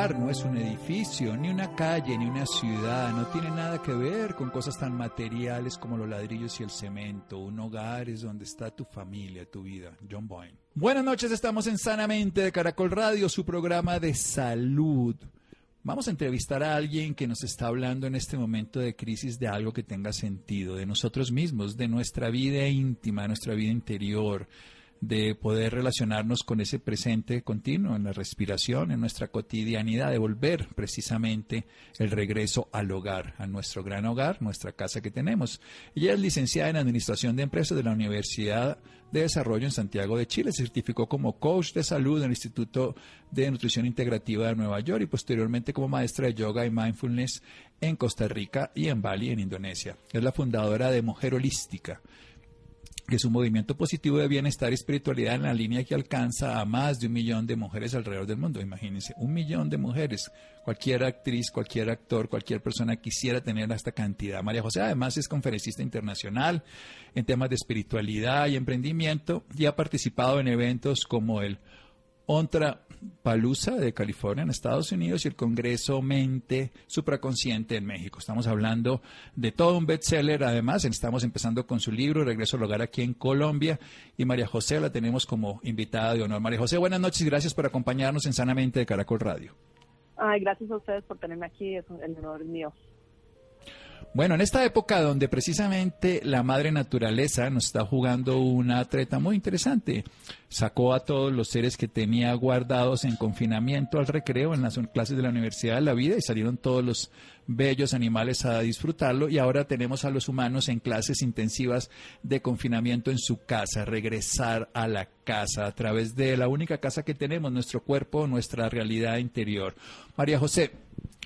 No es un edificio, ni una calle, ni una ciudad, no tiene nada que ver con cosas tan materiales como los ladrillos y el cemento. Un hogar es donde está tu familia, tu vida. John Boyne. Buenas noches, estamos en Sanamente de Caracol Radio, su programa de salud. Vamos a entrevistar a alguien que nos está hablando en este momento de crisis de algo que tenga sentido, de nosotros mismos, de nuestra vida íntima, nuestra vida interior de poder relacionarnos con ese presente continuo en la respiración, en nuestra cotidianidad, de volver precisamente el regreso al hogar, a nuestro gran hogar, nuestra casa que tenemos. Ella es licenciada en Administración de Empresas de la Universidad de Desarrollo en Santiago de Chile, se certificó como coach de salud en el Instituto de Nutrición Integrativa de Nueva York y posteriormente como maestra de yoga y mindfulness en Costa Rica y en Bali, en Indonesia. Es la fundadora de Mujer Holística que es un movimiento positivo de bienestar y espiritualidad en la línea que alcanza a más de un millón de mujeres alrededor del mundo. Imagínense, un millón de mujeres. Cualquier actriz, cualquier actor, cualquier persona quisiera tener esta cantidad. María José además es conferencista internacional en temas de espiritualidad y emprendimiento y ha participado en eventos como el Ontra Palusa de California en Estados Unidos y el Congreso Mente Supraconsciente en México. Estamos hablando de todo un bestseller. Además, estamos empezando con su libro Regreso al Hogar aquí en Colombia. Y María José la tenemos como invitada de honor. María José, buenas noches y gracias por acompañarnos en Sanamente de Caracol Radio. Ay, gracias a ustedes por tenerme aquí. Es un honor mío. Bueno, en esta época donde precisamente la madre naturaleza nos está jugando una treta muy interesante, sacó a todos los seres que tenía guardados en confinamiento al recreo en las clases de la Universidad de la Vida y salieron todos los bellos animales a disfrutarlo y ahora tenemos a los humanos en clases intensivas de confinamiento en su casa, regresar a la casa a través de la única casa que tenemos, nuestro cuerpo, nuestra realidad interior. María José,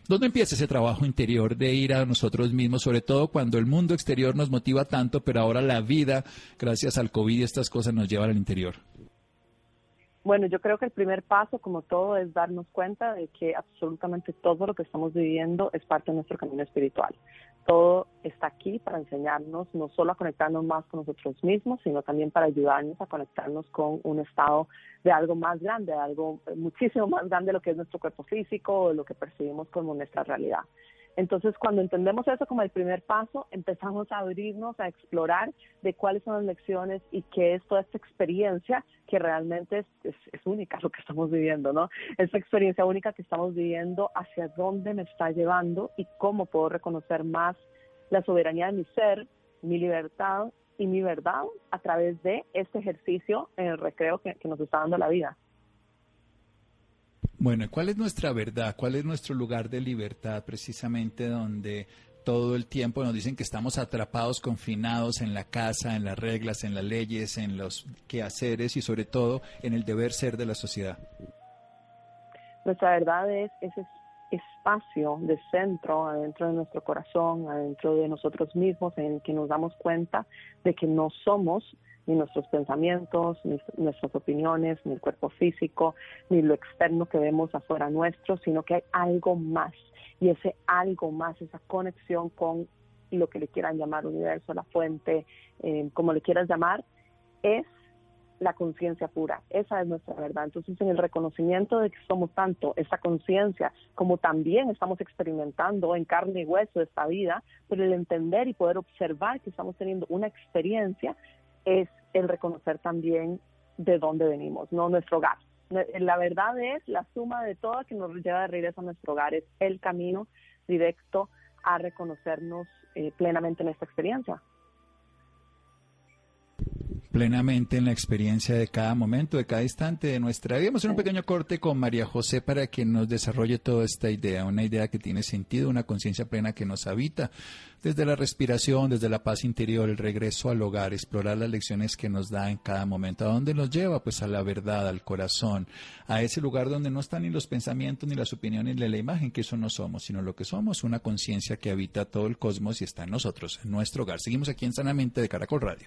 ¿Dónde empieza ese trabajo interior de ir a nosotros mismos, sobre todo cuando el mundo exterior nos motiva tanto, pero ahora la vida, gracias al COVID y estas cosas, nos llevan al interior? Bueno, yo creo que el primer paso, como todo, es darnos cuenta de que absolutamente todo lo que estamos viviendo es parte de nuestro camino espiritual todo está aquí para enseñarnos no solo a conectarnos más con nosotros mismos, sino también para ayudarnos a conectarnos con un estado de algo más grande, de algo muchísimo más grande de lo que es nuestro cuerpo físico o lo que percibimos como nuestra realidad. Entonces, cuando entendemos eso como el primer paso, empezamos a abrirnos, a explorar de cuáles son las lecciones y qué es toda esta experiencia que realmente es, única lo que estamos viviendo, ¿no? Esta experiencia única que estamos viviendo, hacia dónde me está llevando y cómo puedo reconocer más la soberanía de mi ser, mi libertad y mi verdad a través de este ejercicio en el recreo que nos está dando la vida. Bueno, ¿cuál es nuestra verdad? ¿Cuál es nuestro lugar de libertad precisamente donde todo el tiempo nos dicen que estamos atrapados, confinados en la casa, en las reglas, en las leyes, en los quehaceres y sobre todo en el deber ser de la sociedad? Nuestra verdad es ese espacio de centro adentro de nuestro corazón, adentro de nosotros mismos, en el que nos damos cuenta de que no somos ni nuestros pensamientos, ni nuestras opiniones, ni el cuerpo físico, ni lo externo que vemos afuera nuestro, sino que hay algo más. Y ese algo más, esa conexión con lo que le quieran llamar universo, la fuente, eh, como le quieras llamar, es la conciencia pura. Esa es nuestra verdad. Entonces, en el reconocimiento de que somos tanto esa conciencia, como también estamos experimentando en carne y hueso esta vida, pero el entender y poder observar que estamos teniendo una experiencia es el reconocer también de dónde venimos, no nuestro hogar. La verdad es la suma de todo que nos lleva de regreso a nuestro hogar, es el camino directo a reconocernos eh, plenamente en esta experiencia. Plenamente en la experiencia de cada momento, de cada instante de nuestra vida. Vamos a hacer un pequeño corte con María José para que nos desarrolle toda esta idea, una idea que tiene sentido, una conciencia plena que nos habita, desde la respiración, desde la paz interior, el regreso al hogar, explorar las lecciones que nos da en cada momento. ¿A dónde nos lleva? Pues a la verdad, al corazón, a ese lugar donde no están ni los pensamientos, ni las opiniones, ni la imagen, que eso no somos, sino lo que somos, una conciencia que habita todo el cosmos y está en nosotros, en nuestro hogar. Seguimos aquí en Sanamente de Caracol Radio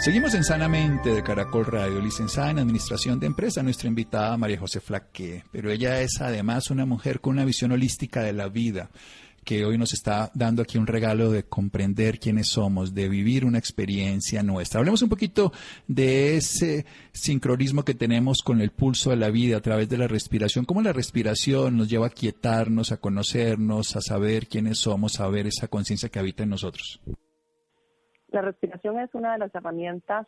Seguimos en Sanamente de Caracol Radio, licenciada en Administración de Empresa, nuestra invitada María José Flaque, pero ella es además una mujer con una visión holística de la vida que hoy nos está dando aquí un regalo de comprender quiénes somos, de vivir una experiencia nuestra. Hablemos un poquito de ese sincronismo que tenemos con el pulso de la vida a través de la respiración, cómo la respiración nos lleva a quietarnos, a conocernos, a saber quiénes somos, a ver esa conciencia que habita en nosotros. La respiración es una de las herramientas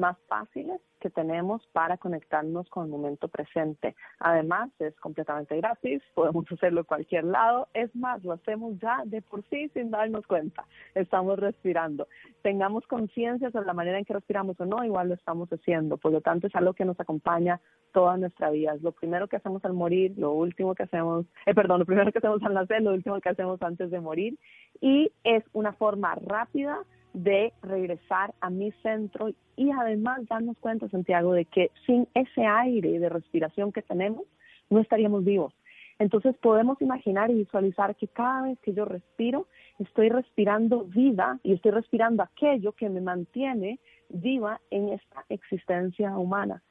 más fáciles que tenemos para conectarnos con el momento presente. Además, es completamente gratis, podemos hacerlo en cualquier lado. Es más, lo hacemos ya de por sí sin darnos cuenta. Estamos respirando. Tengamos conciencia sobre la manera en que respiramos o no, igual lo estamos haciendo. Por lo tanto, es algo que nos acompaña toda nuestra vida. Es lo primero que hacemos al morir, lo último que hacemos, eh, perdón, lo primero que hacemos al nacer, lo último que hacemos antes de morir. Y es una forma rápida de regresar a mi centro y además darnos cuenta, Santiago, de que sin ese aire de respiración que tenemos, no estaríamos vivos. Entonces podemos imaginar y visualizar que cada vez que yo respiro, estoy respirando vida y estoy respirando aquello que me mantiene viva en esta existencia humana.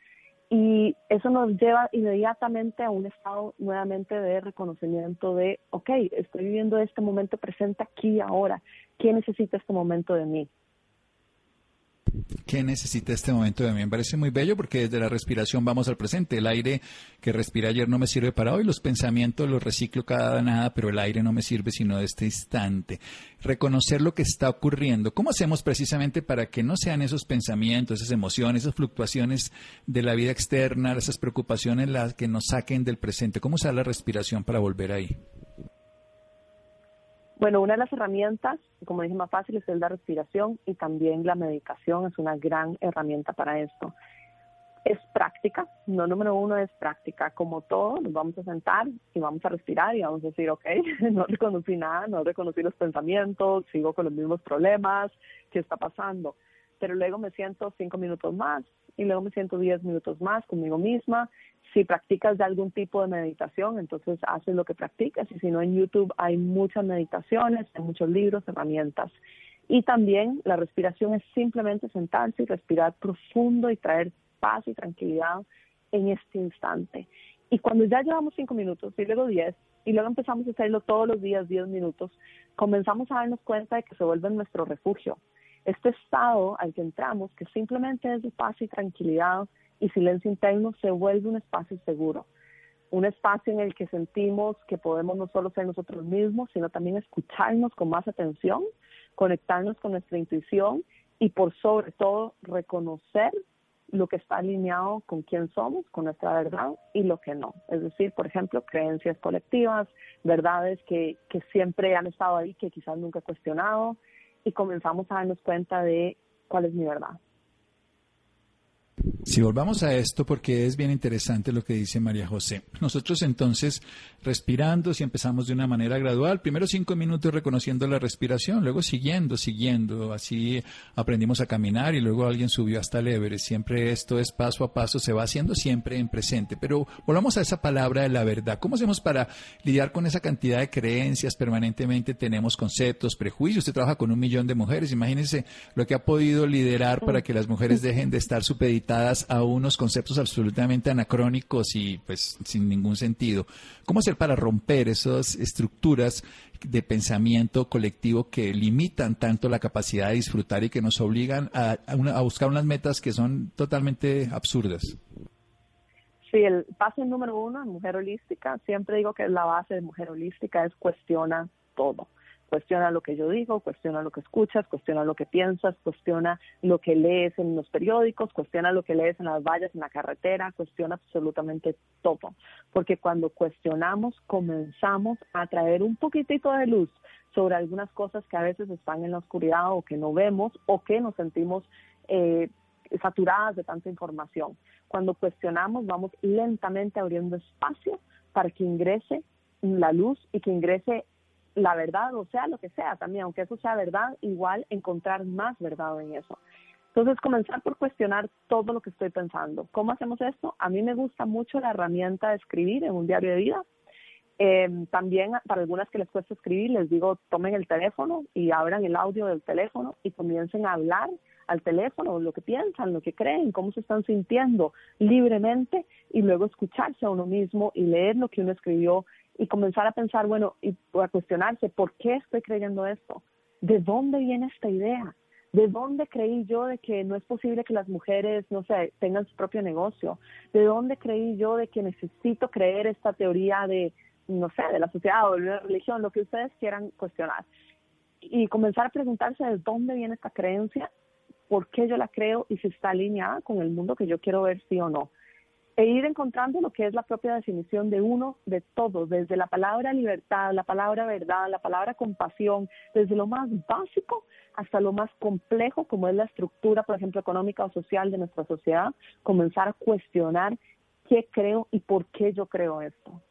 Y eso nos lleva inmediatamente a un estado nuevamente de reconocimiento de, ok, estoy viviendo este momento presente aquí ahora. ¿Quién necesita este momento de mí? ¿Qué necesita este momento de mí? Me parece muy bello porque desde la respiración vamos al presente. El aire que respiré ayer no me sirve para hoy, los pensamientos los reciclo cada nada, pero el aire no me sirve sino de este instante. Reconocer lo que está ocurriendo. ¿Cómo hacemos precisamente para que no sean esos pensamientos, esas emociones, esas fluctuaciones de la vida externa, esas preocupaciones las que nos saquen del presente? ¿Cómo usar la respiración para volver ahí? Bueno, una de las herramientas, como dije, más fáciles es la respiración y también la medicación es una gran herramienta para esto. Es práctica, no número uno es práctica. Como todo, nos vamos a sentar y vamos a respirar y vamos a decir, ok, no reconocí nada, no reconocí los pensamientos, sigo con los mismos problemas, ¿qué está pasando? Pero luego me siento cinco minutos más y luego me siento diez minutos más conmigo misma si practicas de algún tipo de meditación, entonces haces lo que practicas y si no en YouTube hay muchas meditaciones, hay muchos libros, herramientas. Y también la respiración es simplemente sentarse y respirar profundo y traer paz y tranquilidad en este instante. Y cuando ya llevamos cinco minutos y luego diez, y luego empezamos a hacerlo todos los días, diez minutos, comenzamos a darnos cuenta de que se vuelve nuestro refugio. Este estado al que entramos, que simplemente es de paz y tranquilidad, y silencio interno se vuelve un espacio seguro, un espacio en el que sentimos que podemos no solo ser nosotros mismos, sino también escucharnos con más atención, conectarnos con nuestra intuición y por sobre todo reconocer lo que está alineado con quién somos, con nuestra verdad y lo que no. Es decir, por ejemplo, creencias colectivas, verdades que, que siempre han estado ahí, que quizás nunca he cuestionado, y comenzamos a darnos cuenta de cuál es mi verdad. Si volvamos a esto, porque es bien interesante lo que dice María José. Nosotros entonces, respirando, si empezamos de una manera gradual, primero cinco minutos reconociendo la respiración, luego siguiendo, siguiendo, así aprendimos a caminar y luego alguien subió hasta el Everest. Siempre esto es paso a paso, se va haciendo siempre en presente. Pero volvamos a esa palabra de la verdad. ¿Cómo hacemos para lidiar con esa cantidad de creencias? Permanentemente tenemos conceptos, prejuicios. Usted trabaja con un millón de mujeres. Imagínense lo que ha podido liderar para que las mujeres dejen de estar supeditadas a unos conceptos absolutamente anacrónicos y pues sin ningún sentido. ¿Cómo hacer para romper esas estructuras de pensamiento colectivo que limitan tanto la capacidad de disfrutar y que nos obligan a, buscar unas metas que son totalmente absurdas? Sí, el paso número uno en Mujer Holística, siempre digo que la base de Mujer Holística es cuestiona todo. Cuestiona lo que yo digo, cuestiona lo que escuchas, cuestiona lo que piensas, cuestiona lo que lees en los periódicos, cuestiona lo que lees en las vallas, en la carretera, cuestiona absolutamente todo. Porque cuando cuestionamos, comenzamos a traer un poquitito de luz sobre algunas cosas que a veces están en la oscuridad o que no vemos o que nos sentimos eh, saturadas de tanta información. Cuando cuestionamos, vamos lentamente abriendo espacio para que ingrese la luz y que ingrese la verdad, o sea, lo que sea también, aunque eso sea verdad, igual encontrar más verdad en eso. Entonces, comenzar por cuestionar todo lo que estoy pensando. ¿Cómo hacemos esto? A mí me gusta mucho la herramienta de escribir en un diario de vida. Em, también para algunas que les cuesta escribir, les digo, tomen el teléfono y abran el audio del teléfono y comiencen a hablar al teléfono lo que piensan, lo que creen, cómo se están sintiendo libremente y luego escucharse a uno mismo y leer lo que uno escribió y comenzar a pensar, bueno, y a cuestionarse, ¿por qué estoy creyendo esto? ¿De dónde viene esta idea? ¿De dónde creí yo de que no es posible que las mujeres, no sé, tengan su propio negocio? ¿De dónde creí yo de que necesito creer esta teoría de, no sé, de la sociedad o de la religión, lo que ustedes quieran cuestionar? Y comenzar a preguntarse de dónde viene esta creencia, por qué yo la creo y si está alineada con el mundo que yo quiero ver sí o no e ir encontrando lo que es la propia definición de uno, de todo, desde la palabra libertad, la palabra verdad, la palabra compasión, desde lo más básico hasta lo más complejo, como es la estructura, por ejemplo, económica o social de nuestra sociedad, comenzar a cuestionar qué creo y por qué yo creo esto.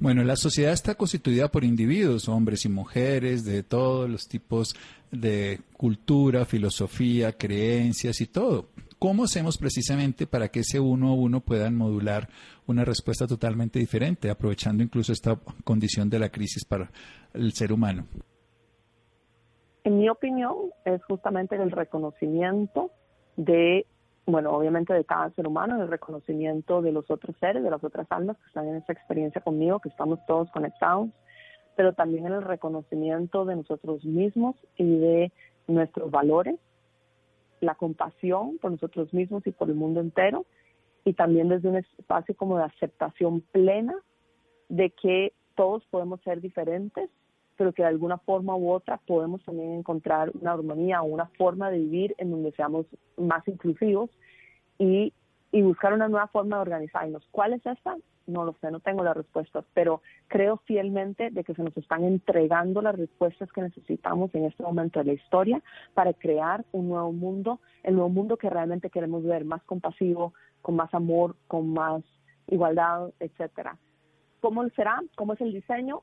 Bueno, la sociedad está constituida por individuos, hombres y mujeres, de todos los tipos de cultura, filosofía, creencias y todo. ¿Cómo hacemos precisamente para que ese uno a uno puedan modular una respuesta totalmente diferente, aprovechando incluso esta condición de la crisis para el ser humano? En mi opinión, es justamente el reconocimiento de, bueno, obviamente de cada ser humano, el reconocimiento de los otros seres, de las otras almas que están en esa experiencia conmigo, que estamos todos conectados, pero también el reconocimiento de nosotros mismos y de nuestros valores la compasión por nosotros mismos y por el mundo entero, y también desde un espacio como de aceptación plena de que todos podemos ser diferentes, pero que de alguna forma u otra podemos también encontrar una armonía o una forma de vivir en donde seamos más inclusivos y, y buscar una nueva forma de organizarnos. ¿Cuál es esta? No lo sé, no tengo las respuestas, pero creo fielmente de que se nos están entregando las respuestas que necesitamos en este momento de la historia para crear un nuevo mundo, el nuevo mundo que realmente queremos ver, más compasivo, con más amor, con más igualdad, etcétera. ¿Cómo será? ¿Cómo es el diseño?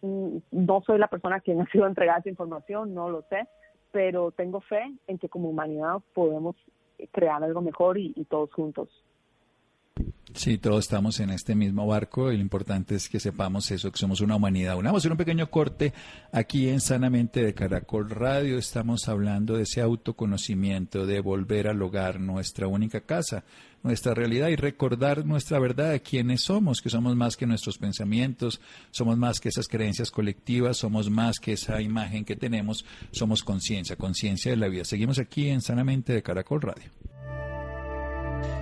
Mm, no soy la persona quien ha sido entregada esa información, no lo sé, pero tengo fe en que como humanidad podemos crear algo mejor y todos juntos. Sí, todos estamos en este mismo barco y lo importante es que sepamos eso, que somos una humanidad. Vamos a hacer un pequeño corte aquí en Sanamente de Caracol Radio. Estamos hablando de ese autoconocimiento, de volver al hogar, nuestra única casa, nuestra realidad y recordar nuestra verdad de quiénes somos, que somos más que nuestros pensamientos, somos más que esas creencias colectivas, somos más que esa imagen que tenemos, somos conciencia, conciencia de la vida. Seguimos aquí en Sanamente de Caracol Radio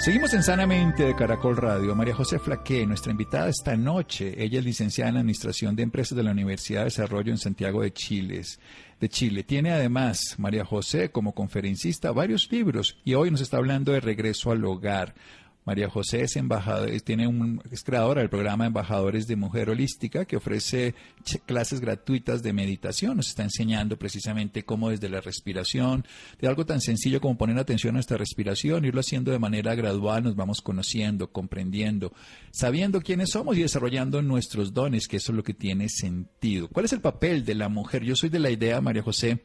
Seguimos en Sanamente de Caracol Radio. María José Flaque, nuestra invitada esta noche. Ella es licenciada en Administración de Empresas de la Universidad de Desarrollo en Santiago de Chile. De Chile. Tiene además, María José, como conferencista, varios libros y hoy nos está hablando de regreso al hogar. María José es embajadora, tiene un, es creadora del programa Embajadores de Mujer Holística que ofrece clases gratuitas de meditación. Nos está enseñando precisamente cómo desde la respiración, de algo tan sencillo como poner atención a nuestra respiración, irlo haciendo de manera gradual, nos vamos conociendo, comprendiendo, sabiendo quiénes somos y desarrollando nuestros dones, que eso es lo que tiene sentido. ¿Cuál es el papel de la mujer? Yo soy de la idea, María José,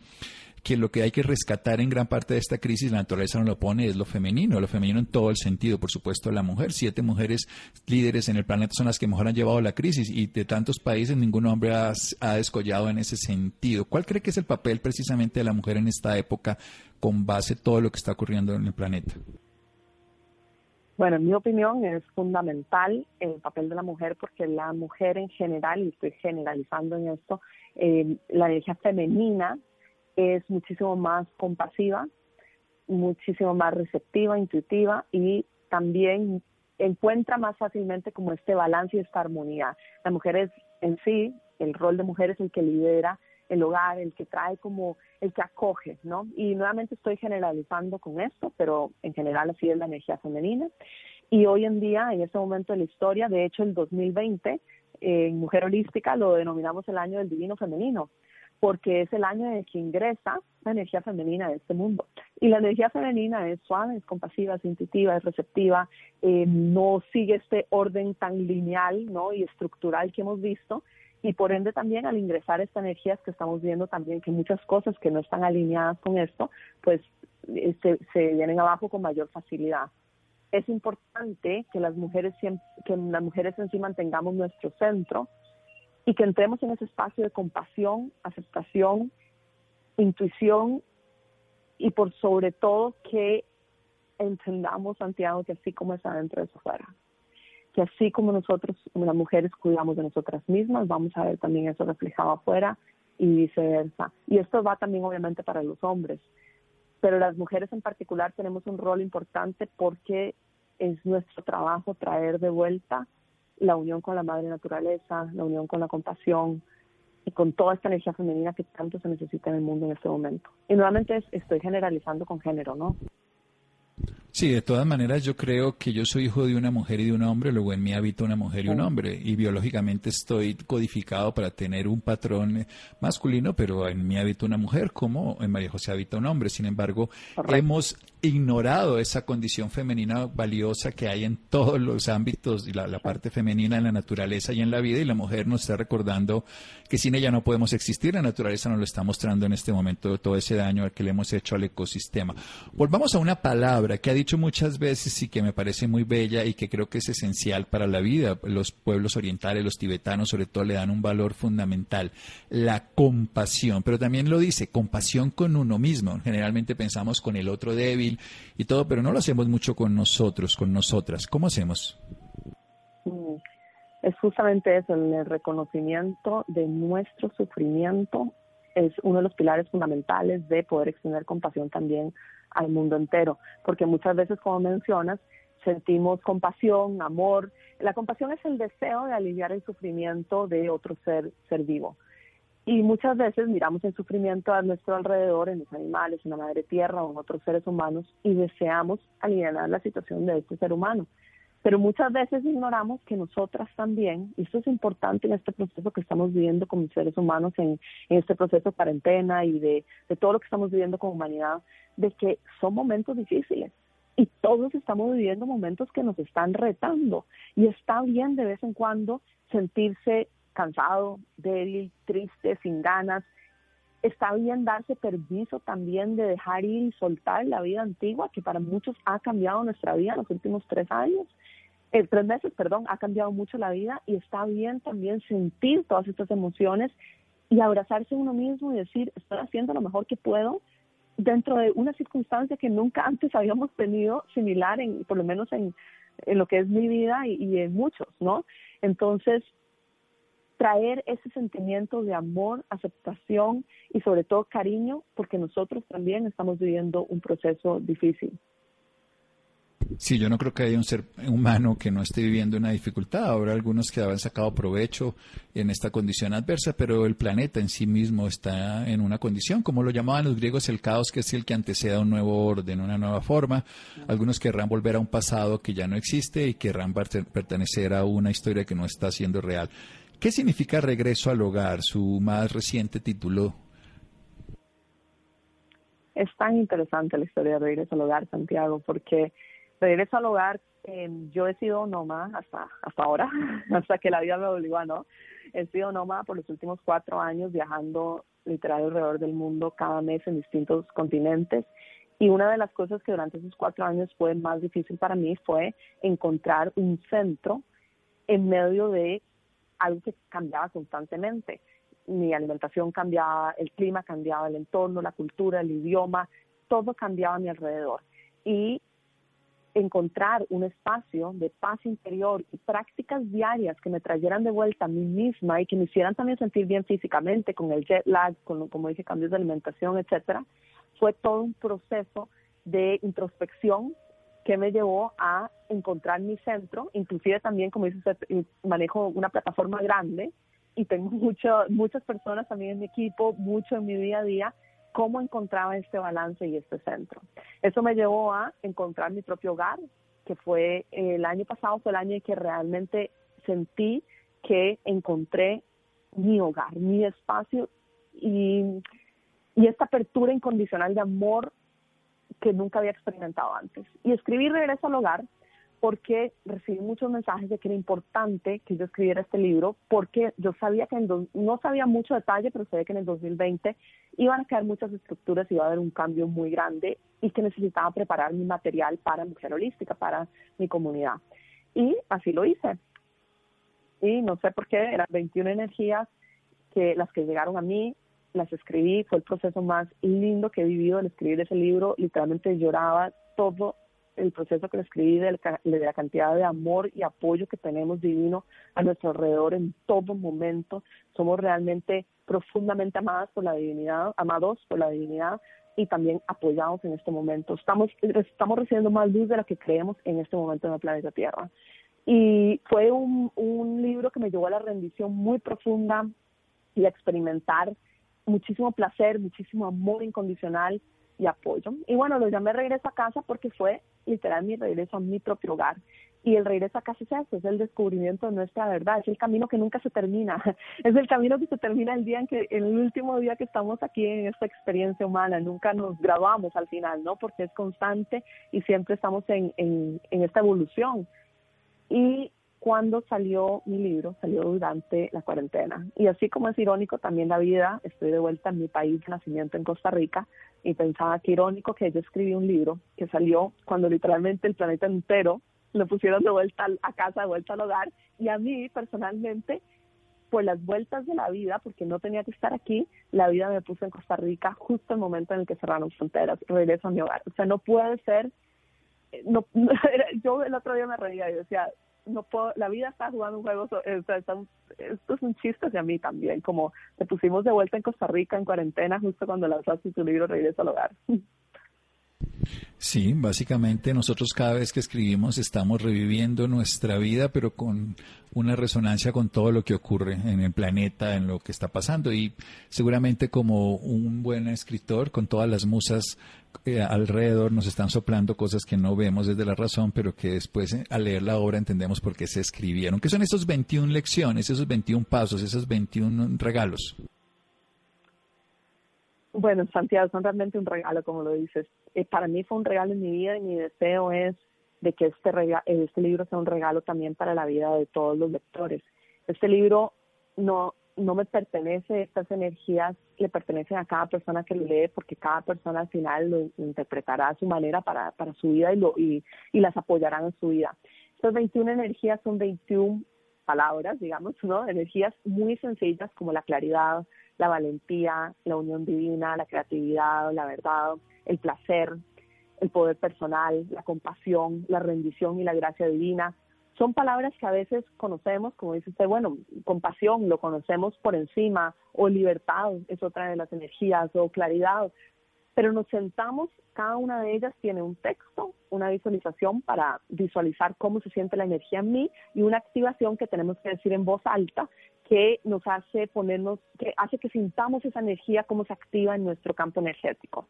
que lo que hay que rescatar en gran parte de esta crisis, la naturaleza nos lo pone, es lo femenino, lo femenino en todo el sentido, por supuesto, la mujer. Siete mujeres líderes en el planeta son las que mejor han llevado la crisis y de tantos países ningún hombre ha, ha descollado en ese sentido. ¿Cuál cree que es el papel precisamente de la mujer en esta época con base en todo lo que está ocurriendo en el planeta? Bueno, en mi opinión es fundamental el papel de la mujer porque la mujer en general, y estoy generalizando en esto, eh, la energía femenina es muchísimo más compasiva, muchísimo más receptiva, intuitiva y también encuentra más fácilmente como este balance y esta armonía. La mujer es en sí, el rol de mujer es el que lidera el hogar, el que trae como, el que acoge, ¿no? Y nuevamente estoy generalizando con esto, pero en general así es la energía femenina. Y hoy en día, en este momento de la historia, de hecho el 2020, en Mujer Holística lo denominamos el año del divino femenino, porque es el año en el que ingresa la energía femenina de este mundo. Y la energía femenina es suave, es compasiva, es intuitiva, es receptiva, eh, no sigue este orden tan lineal ¿no? y estructural que hemos visto, y por ende también al ingresar esta energía que estamos viendo también que muchas cosas que no están alineadas con esto, pues eh, se, vienen abajo con mayor facilidad. Es importante que las mujeres que las mujeres en sí mantengamos nuestro centro y que entremos en ese espacio de compasión, aceptación, intuición y por sobre todo que entendamos, Santiago, que así como es adentro, es afuera que así como nosotros, como las mujeres, cuidamos de nosotras mismas, vamos a ver también eso reflejado afuera y viceversa. Y esto va también obviamente para los hombres, pero las mujeres en particular tenemos un rol importante porque es nuestro trabajo traer de vuelta la unión con la madre naturaleza, la unión con la compasión y con toda esta energía femenina que tanto se necesita en el mundo en este momento. Y nuevamente estoy generalizando con género, ¿no? Sí, de todas maneras yo creo que yo soy hijo de una mujer y de un hombre, luego en mí habita una mujer y un hombre, y biológicamente estoy codificado para tener un patrón masculino, pero en mí habita una mujer como en María José habita un hombre. Sin embargo, hemos ignorado esa condición femenina valiosa que hay en todos los ámbitos, y la, parte femenina en la naturaleza y en la vida, y la mujer nos está recordando que sin ella no podemos existir, la naturaleza nos lo está mostrando en este momento todo ese daño que le hemos hecho al ecosistema. Volvamos a una palabra que ha dicho muchas veces y que me parece muy bella y que creo que es esencial para la vida. Los pueblos orientales, los tibetanos sobre todo, le dan un valor fundamental, la compasión. Pero también lo dice, compasión con uno mismo. Generalmente pensamos con el otro débil y todo, pero no lo hacemos mucho con nosotros, con nosotras. ¿Cómo hacemos? Mm, es justamente eso, el reconocimiento de nuestro sufrimiento es uno de los pilares fundamentales de poder extender compasión también al mundo entero, porque muchas veces, como mencionas, sentimos compasión, amor. La compasión es el deseo de aliviar el sufrimiento de otro ser, ser vivo. Y muchas veces miramos el sufrimiento a nuestro alrededor, en los animales, en la madre tierra o en otros seres humanos, y deseamos aliviar la situación de este ser humano. Pero muchas veces ignoramos que nosotras también, y esto es importante en este proceso que estamos viviendo como seres humanos, en, este proceso de cuarentena y de, de todo lo que estamos viviendo como humanidad, de que son momentos difíciles y todos estamos viviendo momentos que nos están retando y está bien de vez en cuando sentirse cansado, débil, triste, sin ganas. Está bien darse permiso también de dejar ir y soltar la vida antigua que para muchos ha cambiado nuestra vida en los últimos tres años eh, tres meses, perdón, ha cambiado mucho la vida y está bien también sentir todas estas emociones y abrazarse uno mismo y decir, estoy haciendo lo mejor que puedo dentro de una circunstancia que nunca antes habíamos tenido similar, en, por lo menos en, en lo que es mi vida y, y en muchos, ¿no? Entonces, traer ese sentimiento de amor, aceptación y sobre todo cariño, porque nosotros también estamos viviendo un proceso difícil. Sí, yo no creo que haya un ser humano que no esté viviendo una dificultad. Habrá algunos que habrán sacado provecho en esta condición adversa, pero el planeta en sí mismo está en una condición, como lo llamaban los griegos, el caos, que es el que antecede a un nuevo orden, una nueva forma. Algunos querrán volver a un pasado que ya no existe y querrán pertenecer a una historia que no está siendo real. ¿Qué significa regreso al hogar, su más reciente título? Es tan interesante la historia de regreso al hogar, Santiago, porque regreso al hogar, eh, yo he sido nómada hasta, hasta ahora, hasta que la vida me obligó a no. He sido nómada por los últimos cuatro años viajando literal alrededor del mundo cada mes en distintos continentes. Y una de las cosas que durante esos cuatro años fue más difícil para mí fue encontrar un centro en medio de algo que cambiaba constantemente. Mi alimentación cambiaba, el clima cambiaba, el entorno, la cultura, el idioma, todo cambiaba a mi alrededor. Y encontrar un espacio de paz interior y prácticas diarias que me trajeran de vuelta a mí misma y que me hicieran también sentir bien físicamente con el jet lag, con, como dije, cambios de alimentación, etcétera, fue todo un proceso de introspección que me llevó a encontrar mi centro, inclusive también, como dice manejo una plataforma grande y tengo mucho, muchas personas también en mi equipo, mucho en mi día a día, cómo encontraba este balance y este centro. Eso me llevó a encontrar mi propio hogar, que fue el año pasado, fue el año en que realmente sentí que encontré mi hogar, mi espacio y, y esta apertura incondicional de amor que nunca había experimentado antes. Y escribir Regreso al Hogar porque recibí muchos mensajes de que era importante que yo escribiera este libro, porque yo sabía que no sabía mucho detalle, pero sabía que en el 2020 iban a quedar muchas estructuras, iba a haber un cambio muy grande y que necesitaba preparar mi material para Mujer Holística, para mi comunidad. Y así lo hice. Y no sé por qué, eran 21 energías que las que llegaron a mí, las escribí, fue el proceso más lindo que he vivido al escribir ese libro, literalmente lloraba todo el proceso que lo escribí de la, cantidad de amor y apoyo que tenemos divino a nuestro alrededor en todo momento. Somos realmente profundamente amadas por la divinidad, amados por la divinidad y también apoyados en este momento. Estamos, estamos recibiendo más luz de la que creemos en este momento en el planeta Tierra. Y fue un, un libro que me llevó a la rendición muy profunda y a experimentar muchísimo placer, muchísimo amor incondicional y apoyo. Y bueno, lo llamé regreso a casa porque fue literal mi regreso a mi propio hogar. Y el regreso a casa es eso, es el descubrimiento de nuestra verdad, es el camino que nunca se termina, es el camino que se termina el día en que, el último día que estamos aquí en esta experiencia humana, nunca nos graduamos al final, ¿no? Porque es constante y siempre estamos en, en, en esta evolución. Y cuando salió mi libro, salió durante la cuarentena. Y así como es irónico también la vida, estoy de vuelta en mi país de nacimiento en Costa Rica y pensaba que irónico que yo escribí un libro que salió cuando literalmente el planeta entero lo pusieron de vuelta a casa, de vuelta al hogar y a mí personalmente por las vueltas de la vida, porque no tenía que estar aquí, la vida me puso en Costa Rica justo el momento en el que cerraron fronteras, regreso a mi hogar. O sea, no puede ser, eh, no, yo el otro día me reía y decía, no puedo, la vida está jugando un juego, esto es un chiste hacia mí también, como te pusimos de vuelta en Costa Rica en cuarentena justo cuando lanzaste tu libro Regreso al Hogar. Sí, básicamente nosotros cada vez que escribimos estamos reviviendo nuestra vida, pero con una resonancia con todo lo que ocurre en el planeta, en lo que está pasando. Y seguramente como un buen escritor, con todas las musas eh, alrededor, nos están soplando cosas que no vemos desde la razón, pero que después eh, al leer la obra entendemos por qué se escribieron. ¿Qué son esos 21 lecciones, esos 21 pasos, esos 21 regalos? Bueno, Santiago, son realmente un regalo, como lo dices. Eh, para mí fue un regalo en mi vida y mi deseo es de que este, este libro sea un regalo también para la vida de todos los lectores. Este libro no, no me pertenece, estas energías le pertenecen a cada persona que lo lee, porque cada persona al final lo interpretará a su manera para, para su vida y, lo, y, y las apoyarán en su vida. Estas 21 energías son 21 palabras, digamos, ¿no? Energías muy sencillas como la claridad, la valentía, la unión divina, la creatividad, la verdad, el placer, el poder personal, la compasión, la rendición y la gracia divina. Son palabras que a veces conocemos, como dice usted, bueno, compasión lo conocemos por encima, o libertad es otra de las energías, o claridad, pero nos sentamos, cada una de ellas tiene un texto, una visualización para visualizar cómo se siente la energía en mí y una activación que tenemos que decir en voz alta que nos hace ponernos, que hace que sintamos esa energía como se activa en nuestro campo energético.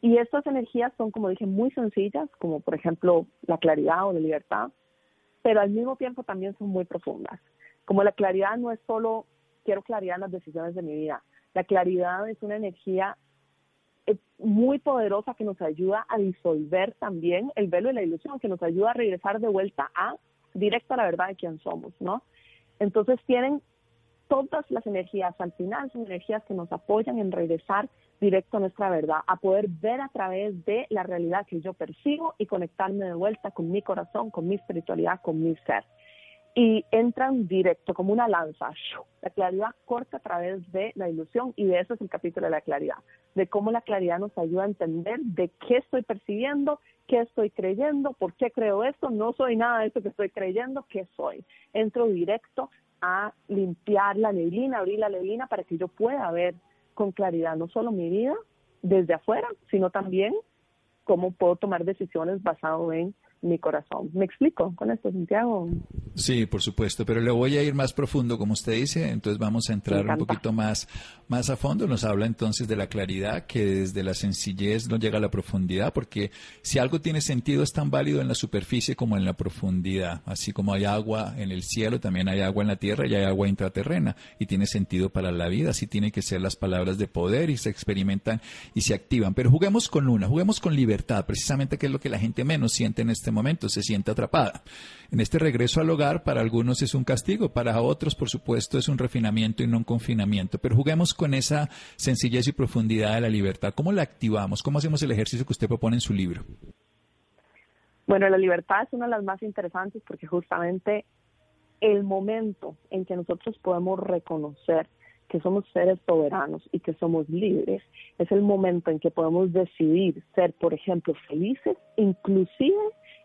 Y estas energías son, como dije, muy sencillas, como por ejemplo la claridad o la libertad, pero al mismo tiempo también son muy profundas. Como la claridad no es solo quiero claridad en las decisiones de mi vida, la claridad es una energía eh, muy poderosa que nos ayuda a disolver también el velo de la ilusión, que nos ayuda a regresar de vuelta a directo a la verdad de quién somos, ¿no? Entonces tienen todas las energías al final son energías que nos apoyan en regresar directo a nuestra verdad, a poder ver a través de la realidad que yo percibo y conectarme de vuelta con mi corazón, con mi espiritualidad, con mi ser. Y entran directo como una lanza. La claridad corta a través de la ilusión y de eso es el capítulo de la claridad, de cómo la claridad nos ayuda a entender de qué estoy percibiendo, qué estoy creyendo, por qué creo esto, no soy nada de eso que estoy creyendo, qué soy. Entro directo a limpiar la neblina, abrir la neblina para que yo pueda ver con claridad no solo mi vida desde afuera, sino también cómo puedo tomar decisiones basado en mi corazón. ¿Me explico con esto, Santiago? Sí, por supuesto, pero le voy a ir más profundo, como usted dice, entonces vamos a entrar un poquito más, más a fondo. Nos habla entonces de la claridad, que desde la sencillez no llega a la profundidad, porque si algo tiene sentido es tan válido en la superficie como en la profundidad. Así como hay agua en el cielo, también hay agua en la tierra y hay agua intraterrena, y tiene sentido para la vida. Así tienen que ser las palabras de poder y se experimentan y se activan. Pero juguemos con una, juguemos con libertad, precisamente que es lo que la gente menos siente en este momento, se siente atrapada. En este regreso al hogar, para algunos es un castigo, para otros, por supuesto, es un refinamiento y no un confinamiento. Pero juguemos con esa sencillez y profundidad de la libertad. ¿Cómo la activamos? ¿Cómo hacemos el ejercicio que usted propone en su libro? Bueno, la libertad es una de las más interesantes porque justamente el momento en que nosotros podemos reconocer que somos seres soberanos y que somos libres, es el momento en que podemos decidir ser, por ejemplo, felices, inclusive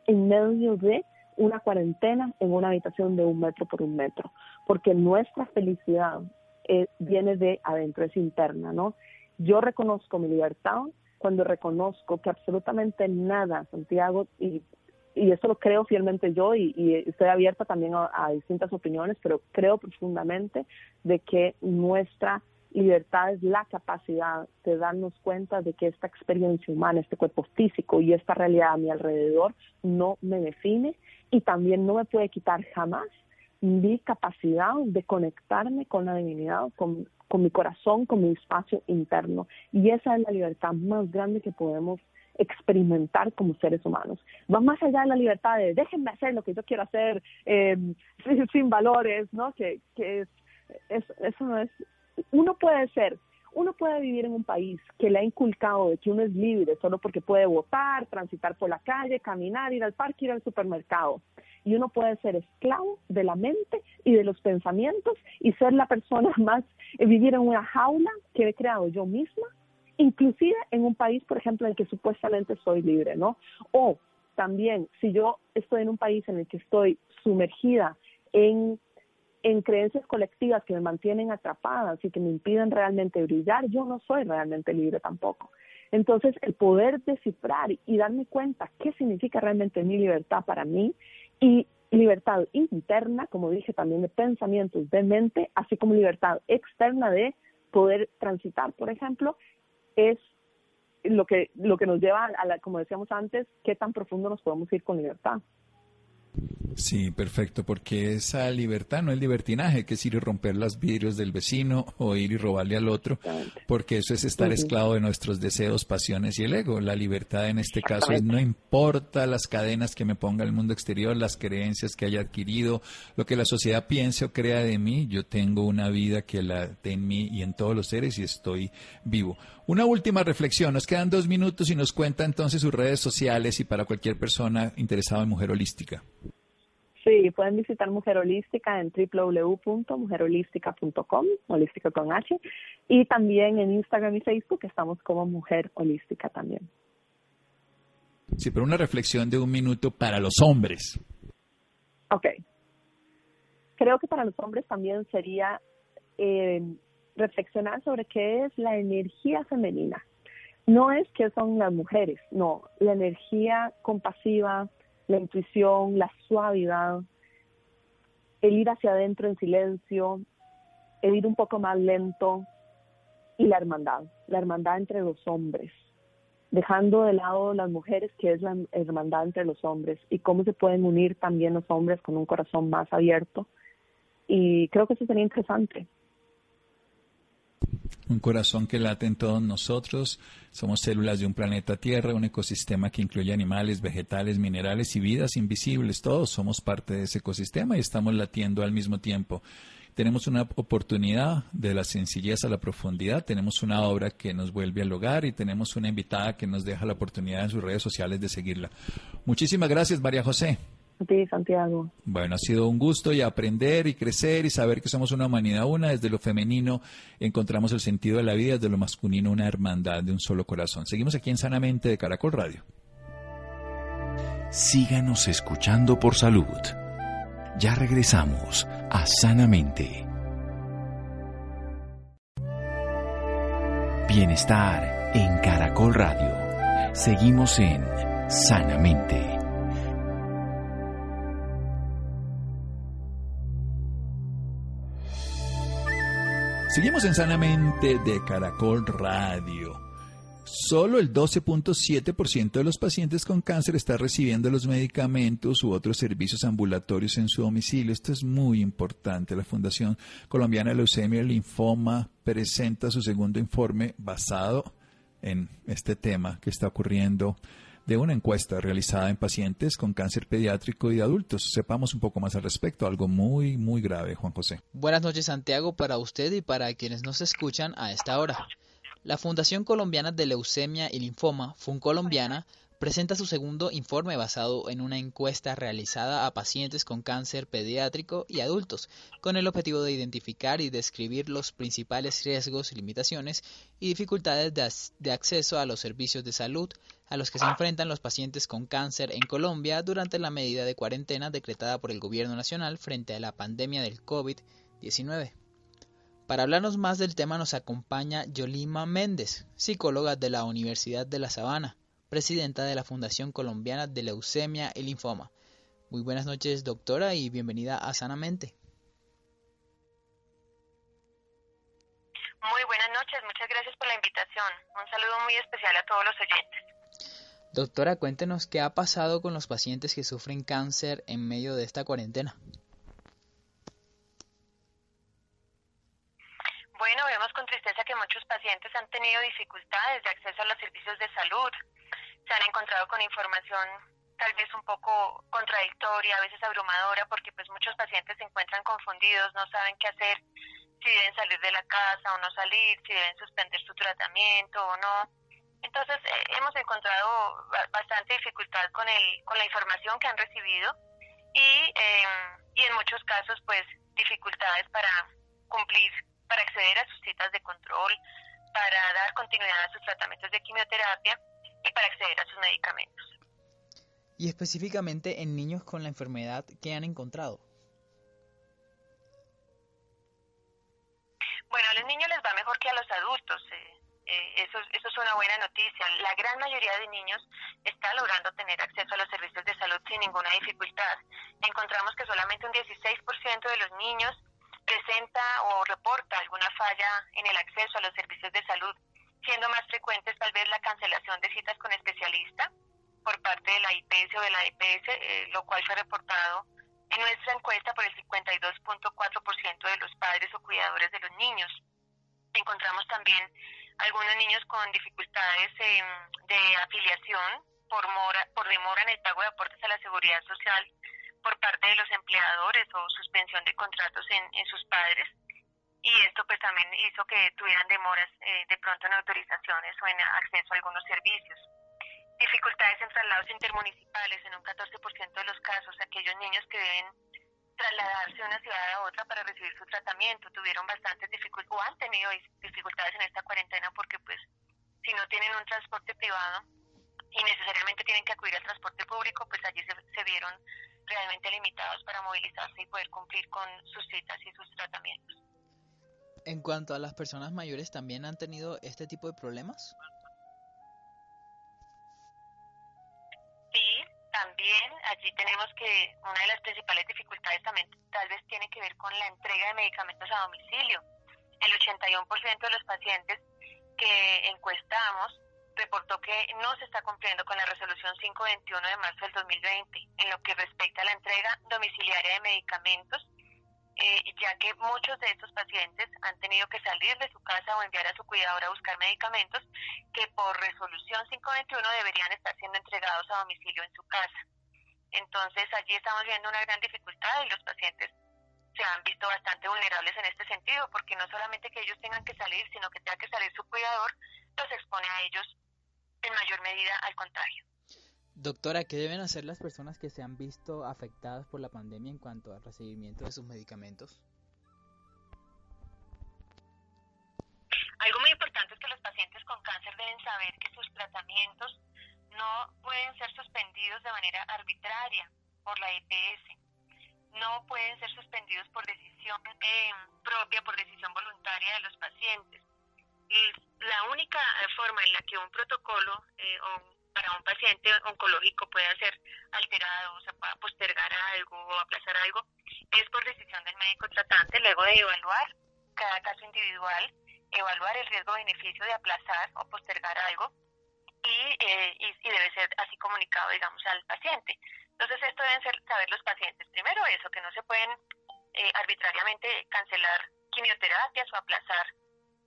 en medio de una cuarentena en una habitación de un metro por un metro, porque nuestra felicidad eh, viene de adentro, es interna, ¿no? Yo reconozco mi libertad cuando reconozco que absolutamente nada, Santiago, y, y eso lo creo fielmente yo y, estoy abierta también a distintas opiniones, pero creo profundamente de que nuestra libertad es la capacidad de darnos cuenta de que esta experiencia humana, este cuerpo físico y esta realidad a mi alrededor no me define y también no me puede quitar jamás mi capacidad de conectarme con la divinidad, con, mi corazón, con mi espacio interno. Y esa es la libertad más grande que podemos experimentar como seres humanos. Va más allá de la libertad de déjenme hacer lo que yo quiero hacer eh, sin, valores, ¿no? Que, que es, eso no es uno puede ser, uno puede vivir en un país que le ha inculcado de que uno es libre solo porque puede votar, transitar por la calle, caminar, ir al parque, ir al supermercado. Y uno puede ser esclavo de la mente y de los pensamientos y ser la persona más, eh, vivir en una jaula que he creado yo misma, inclusive en un país, por ejemplo, en el que supuestamente soy libre, ¿no? O también, si yo estoy en un país en el que estoy sumergida en en creencias colectivas que me mantienen atrapadas y que me impiden realmente brillar, yo no soy realmente libre tampoco. Entonces, el poder descifrar y darme cuenta qué significa realmente mi libertad para mí y libertad interna, como dije también, de pensamientos, de mente, así como libertad externa de poder transitar, por ejemplo, es lo que, lo que nos lleva a, la, como decíamos antes, qué tan profundo nos podemos ir con libertad. Sí, perfecto, porque esa libertad no es libertinaje, que es ir y romper los vidrios del vecino o ir y robarle al otro, porque eso es estar esclavo de nuestros deseos, pasiones y el ego. La libertad en este caso es no importa las cadenas que me ponga el mundo exterior, las creencias que haya adquirido, lo que la sociedad piense o crea de mí, yo tengo una vida que la en mí y en todos los seres y estoy vivo. Una última reflexión, nos quedan dos minutos y nos cuenta entonces sus redes sociales y para cualquier persona interesada en mujer holística. Sí, pueden visitar Mujer Holística en www.mujerholística.com, holística con H, y también en Instagram y Facebook estamos como Mujer Holística también. Sí, pero una reflexión de un minuto para los hombres. Ok. Creo que para los hombres también sería eh, reflexionar sobre qué es la energía femenina. No es que son las mujeres, no, la energía compasiva, la intuición, la suavidad, el ir hacia adentro en silencio, el ir un poco más lento y la hermandad, la hermandad entre los hombres, dejando de lado las mujeres, que es la hermandad entre los hombres y cómo se pueden unir también los hombres con un corazón más abierto. Y creo que eso sería interesante un corazón que late en todos nosotros. Somos células de un planeta Tierra, un ecosistema que incluye animales, vegetales, minerales y vidas invisibles. Todos somos parte de ese ecosistema y estamos latiendo al mismo tiempo. tenemos una oportunidad de la sencillez a la profundidad, tenemos una obra que nos vuelve al hogar y tenemos una invitada que nos deja la oportunidad en sus redes sociales de seguirla. Muchísimas gracias, María José. A ti, Santiago. Bueno, ha sido un gusto y aprender y crecer y saber que somos una humanidad una. Desde lo femenino encontramos el sentido de la vida, desde lo masculino una hermandad de un solo corazón. Seguimos aquí en Sanamente de Caracol Radio. Síganos escuchando por salud. Ya regresamos a Sanamente. Bienestar en Caracol Radio. Seguimos en Sanamente. Seguimos en Sanamente de Caracol Radio. Solo el 12.7% de los pacientes con cáncer está recibiendo los medicamentos u otros servicios ambulatorios en su domicilio. Esto es muy importante. La Fundación Colombiana de Leucemia y Linfoma presenta su segundo informe basado en este tema que está ocurriendo de una encuesta realizada en pacientes con cáncer pediátrico y de adultos. Sepamos un poco más al respecto, algo muy, muy grave, Juan José. Buenas noches, Santiago, para usted y para quienes nos escuchan a esta hora. La Fundación Colombiana de Leucemia y Linfoma, FUNColombiana, presenta su segundo informe basado en una encuesta realizada a pacientes con cáncer pediátrico y adultos, con el objetivo de identificar y describir los principales riesgos, limitaciones y dificultades de, acceso a los servicios de salud a los que se enfrentan los pacientes con cáncer en Colombia durante la medida de cuarentena decretada por el Gobierno Nacional frente a la pandemia del COVID-19. Para hablarnos más del tema nos acompaña Yolima Méndez, psicóloga de la Universidad de La Sabana presidenta de la Fundación Colombiana de Leucemia y Linfoma. Muy buenas noches, doctora, y bienvenida a Sanamente. Muy buenas noches, muchas gracias por la invitación. Un saludo muy especial a todos los oyentes. Doctora, cuéntenos qué ha pasado con los pacientes que sufren cáncer en medio de esta cuarentena. Bueno, vemos con tristeza que muchos pacientes han tenido dificultades de acceso a los servicios de salud, se han encontrado con información tal vez un poco contradictoria, a veces abrumadora, porque pues muchos pacientes se encuentran confundidos, no saben qué hacer, si deben salir de la casa o no salir, si deben suspender su tratamiento o no. Entonces eh, hemos encontrado bastante dificultad con el con la información que han recibido y em, y en muchos casos pues dificultades para cumplir, para acceder a sus citas de control, para dar continuidad a sus tratamientos de quimioterapia y para acceder a sus medicamentos. Y específicamente en niños con la enfermedad, ¿qué han encontrado? Bueno, a los niños les va mejor que a los adultos. Eh, eh, eso, eso es una buena noticia. La gran mayoría de niños está logrando tener acceso a los servicios de salud sin ninguna dificultad. Encontramos que solamente un 16% de los niños presenta o reporta alguna falla en el acceso a los servicios de salud siendo más frecuentes tal vez la cancelación de citas con especialista por parte de la IPS o de la EPS, eh, lo cual fue reportado en nuestra encuesta por el 52.4% de los padres o cuidadores de los niños. Encontramos también algunos niños con dificultades em, de afiliación por, mora, por demora en el pago de aportes a la seguridad social por parte de los empleadores o suspensión de contratos en, en sus padres y esto pues también hizo que tuvieran demoras eh, de pronto en autorizaciones o en acceso a algunos servicios. Dificultades en traslados intermunicipales, en un 14% de los casos, aquellos niños que deben trasladarse de una ciudad a otra para recibir su tratamiento tuvieron bastantes dificultades o han tenido dificultades en esta cuarentena porque pues si no tienen un transporte privado y necesariamente tienen que acudir al transporte público, pues allí se, se vieron realmente limitados para movilizarse y poder cumplir con sus citas y sus tratamientos. En cuanto a las personas mayores, ¿también han tenido este tipo de problemas? Sí, también allí tenemos que una de las principales dificultades también tal vez tiene que ver con la entrega de medicamentos a domicilio. El 81% de los pacientes que encuestamos reportó que no se está cumpliendo con la resolución 521 de marzo del 2020 en lo que respecta a la entrega domiciliaria de medicamentos eh, ya que muchos de estos pacientes han tenido que salir de su casa o enviar a su cuidador a buscar medicamentos que por resolución 521 deberían estar siendo entregados a domicilio en su casa. Entonces allí estamos viendo una gran dificultad y los pacientes se han visto bastante vulnerables en este sentido, porque no solamente que ellos tengan que salir, sino que tenga que salir su cuidador, los expone a ellos en mayor medida al contagio. Doctora, ¿qué deben hacer las personas que se han visto afectadas por la pandemia en cuanto al recibimiento de sus medicamentos? Algo muy importante es que los pacientes con cáncer deben saber que sus tratamientos no pueden ser suspendidos de manera arbitraria por la EPS. No pueden ser suspendidos por decisión eh, propia, por decisión voluntaria de los pacientes. Y la única eh, forma en la que un protocolo eh, para un paciente oncológico puede ser alterado, o se pueda postergar algo o aplazar algo, es por decisión del médico tratante, luego de evaluar cada caso individual evaluar el riesgo-beneficio de aplazar o postergar algo eh, y, y, debe ser así comunicado, digamos, al paciente. Entonces, esto deben ser, saber los pacientes. Primero, eso, que no se pueden eh, arbitrariamente cancelar quimioterapias o aplazar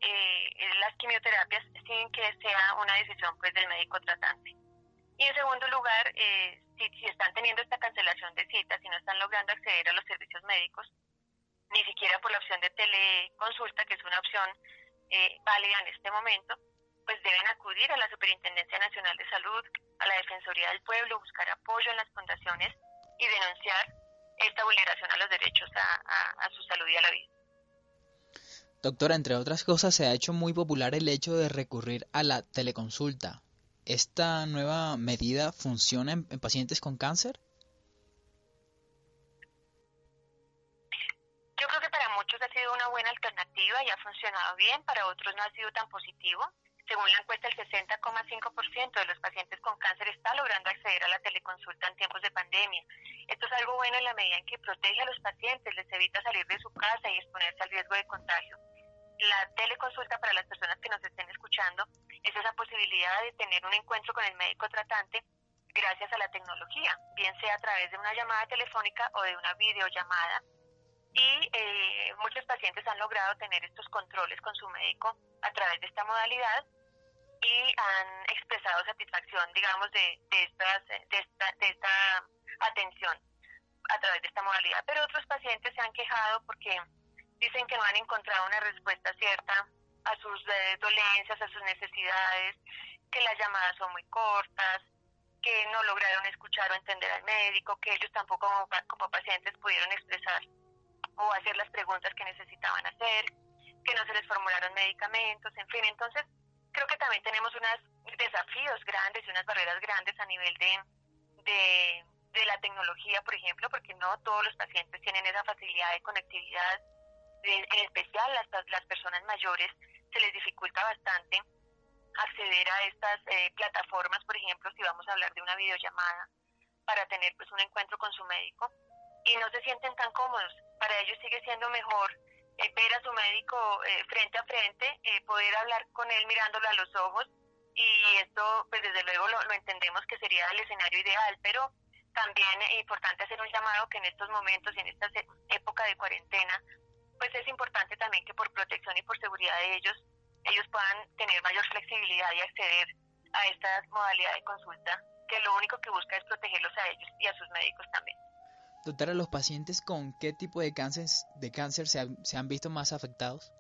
eh, las quimioterapias sin que sea una decisión pues del médico tratante. Y en segundo lugar, si, si están teniendo esta cancelación de citas y no están logrando acceder a los servicios médicos, ni siquiera por la opción de teleconsulta, que es una opción eh, válida en este momento, pues deben acudir a la Superintendencia Nacional de Salud, a la Defensoría del Pueblo, buscar apoyo en las fundaciones y denunciar esta vulneración a los derechos a su salud y a la vida. Doctora, entre otras cosas, se ha hecho muy popular el hecho de recurrir a la teleconsulta. ¿Esta nueva medida funciona en pacientes con cáncer? ha sido una buena alternativa y ha funcionado bien, para otros no ha sido tan positivo. Según la encuesta, el 60,5% de los pacientes con cáncer está logrando acceder a la teleconsulta en tiempos de pandemia. Esto es algo bueno en la medida en que protege a los pacientes, les evita salir de su casa y exponerse al riesgo de contagio. La teleconsulta para las personas que nos estén escuchando es esa posibilidad de tener un encuentro con el médico tratante gracias a la tecnología, bien sea a través de una llamada telefónica o de una videollamada y eh, muchos pacientes han logrado tener estos controles con su médico a través de esta modalidad y han expresado satisfacción, digamos, de, de, estas, de, esta, de esta atención a través de esta modalidad. Pero otros pacientes se han quejado porque dicen que no han encontrado una respuesta cierta a sus eh, dolencias, a sus necesidades, que las llamadas son muy cortas, que no lograron escuchar o entender al médico, que ellos tampoco como pacientes pudieron expresar o hacer las preguntas que necesitaban hacer, que no se les formularon medicamentos, en fin. Entonces, creo que también tenemos unos desafíos grandes y unas barreras grandes a nivel de, de, de la tecnología, por ejemplo, porque no todos los pacientes tienen esa facilidad de conectividad. En especial las, las personas mayores se les dificulta bastante acceder a estas eh, plataformas, por ejemplo, si vamos a hablar de una videollamada, para tener pues un encuentro con su médico y no se sienten tan cómodos. Para ellos sigue siendo mejor eh, ver a su médico eh, frente a frente, eh, poder hablar con él mirándolo a los ojos y esto pues desde luego lo, entendemos que sería el escenario ideal, pero también es importante hacer un llamado que en estos momentos y en esta época de cuarentena pues es importante también que por protección y por seguridad de ellos ellos puedan tener mayor flexibilidad y acceder a esta modalidad de consulta que lo único que busca es protegerlos a ellos y a sus médicos también. Doctora, ¿los pacientes con qué tipo de cáncer, de cáncer se, han, visto más afectados?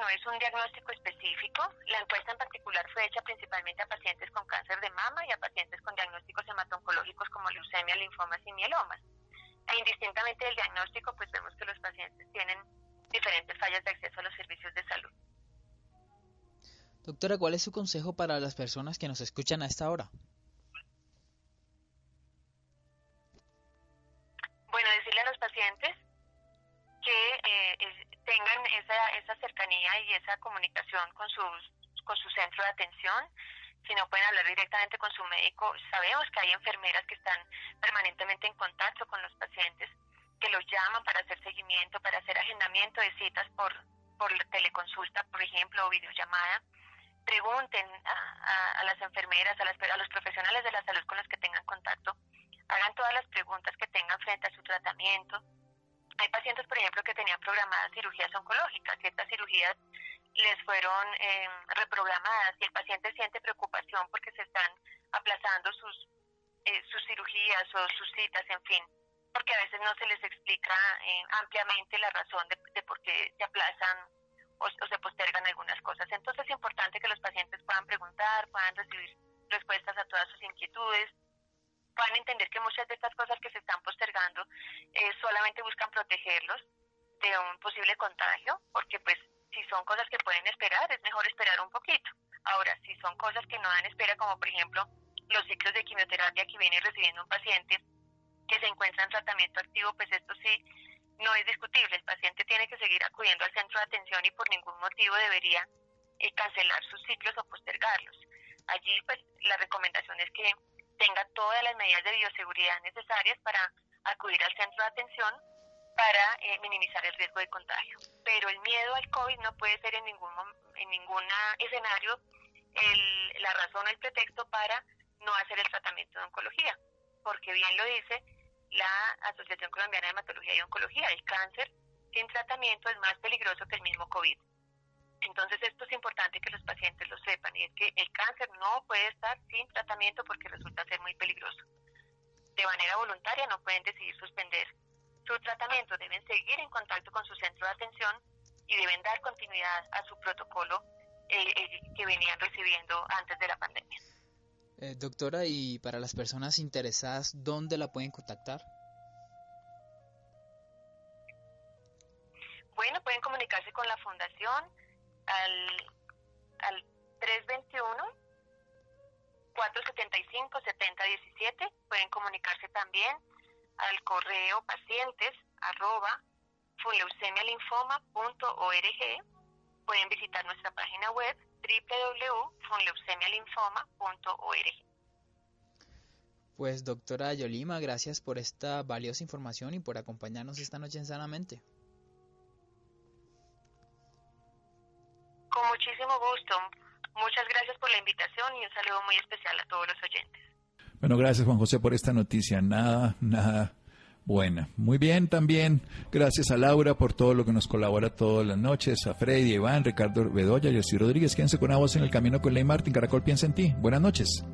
No es un diagnóstico específico. La encuesta en particular fue hecha principalmente a pacientes con cáncer de mama y a pacientes con diagnósticos hematoncológicos como leucemia, linfomas y mielomas. E indistintamente del diagnóstico, pues vemos que los pacientes tienen diferentes fallas de acceso a los servicios de salud. Doctora, ¿cuál es su consejo para las personas que nos escuchan a esta hora? Bueno, decirle a los pacientes que eh, tengan esa, esa cercanía y esa comunicación con, sus, con su centro de atención. Si no pueden hablar directamente con su médico, sabemos que hay enfermeras que están permanentemente en contacto con los pacientes, que los llaman para hacer seguimiento, para hacer agendamiento de citas por, por teleconsulta, por ejemplo, o videollamada pregunten a, las enfermeras, a, a los profesionales de la salud con los que tengan contacto, hagan todas las preguntas que tengan frente a su tratamiento. Hay pacientes, por ejemplo, que tenían programadas cirugías oncológicas, ciertas cirugías les fueron em, reprogramadas y el paciente siente preocupación porque se están aplazando sus, eh, sus cirugías o sus citas, en fin, porque a veces no se les explica eh, ampliamente la razón de, por qué se aplazan o, o, se postergan algunas cosas. Entonces es importante que los pacientes puedan preguntar, puedan recibir respuestas a todas sus inquietudes, puedan entender que muchas de estas cosas que se están postergando eh, solamente buscan protegerlos de un posible contagio, porque pues si son cosas que pueden esperar, es mejor esperar un poquito. Ahora, si son cosas que no dan espera, como por ejemplo los ciclos de quimioterapia que viene recibiendo un paciente que se encuentra en tratamiento activo, pues esto sí no es discutible. El paciente tiene que seguir acudiendo al centro de atención y por ningún motivo debería eh, cancelar sus ciclos o postergarlos. Allí, pues, la recomendación es que tenga todas las medidas de bioseguridad necesarias para acudir al centro de atención para eh, minimizar el riesgo de contagio. Pero el miedo al COVID no puede ser en ningún en ningún escenario el, la razón o el pretexto para no hacer el tratamiento de oncología, porque bien lo dice la Asociación Colombiana de Hematología y Oncología, el cáncer sin tratamiento es más peligroso que el mismo COVID. Entonces esto es importante que los pacientes lo sepan y es que el cáncer no puede estar sin tratamiento porque resulta ser muy peligroso. De manera voluntaria no pueden decidir suspender su tratamiento, deben seguir en contacto con su centro de atención y deben dar continuidad a su protocolo eh, eh, que venían recibiendo antes de la pandemia. Eh, doctora, y para las personas interesadas, ¿dónde la pueden contactar? 475 7017. Pueden comunicarse también al correo pacientes arroba funleucemialinfoma.org. Pueden visitar nuestra página web www.funleucemialinfoma.org. Pues doctora Yolima, gracias por esta valiosa información y por acompañarnos esta noche en Sanamente. Con muchísimo gusto. Muchas gracias por la invitación y un saludo muy especial a todos los oyentes. Bueno, gracias Juan José por esta noticia. Nada, nada buena. Muy bien también. Gracias a Laura por todo lo que nos colabora todas las noches. A Freddy, Iván, Ricardo Bedoya, José Rodríguez. Quédense con la voz en el camino con Ley Martín. Caracol piensa en ti. Buenas noches.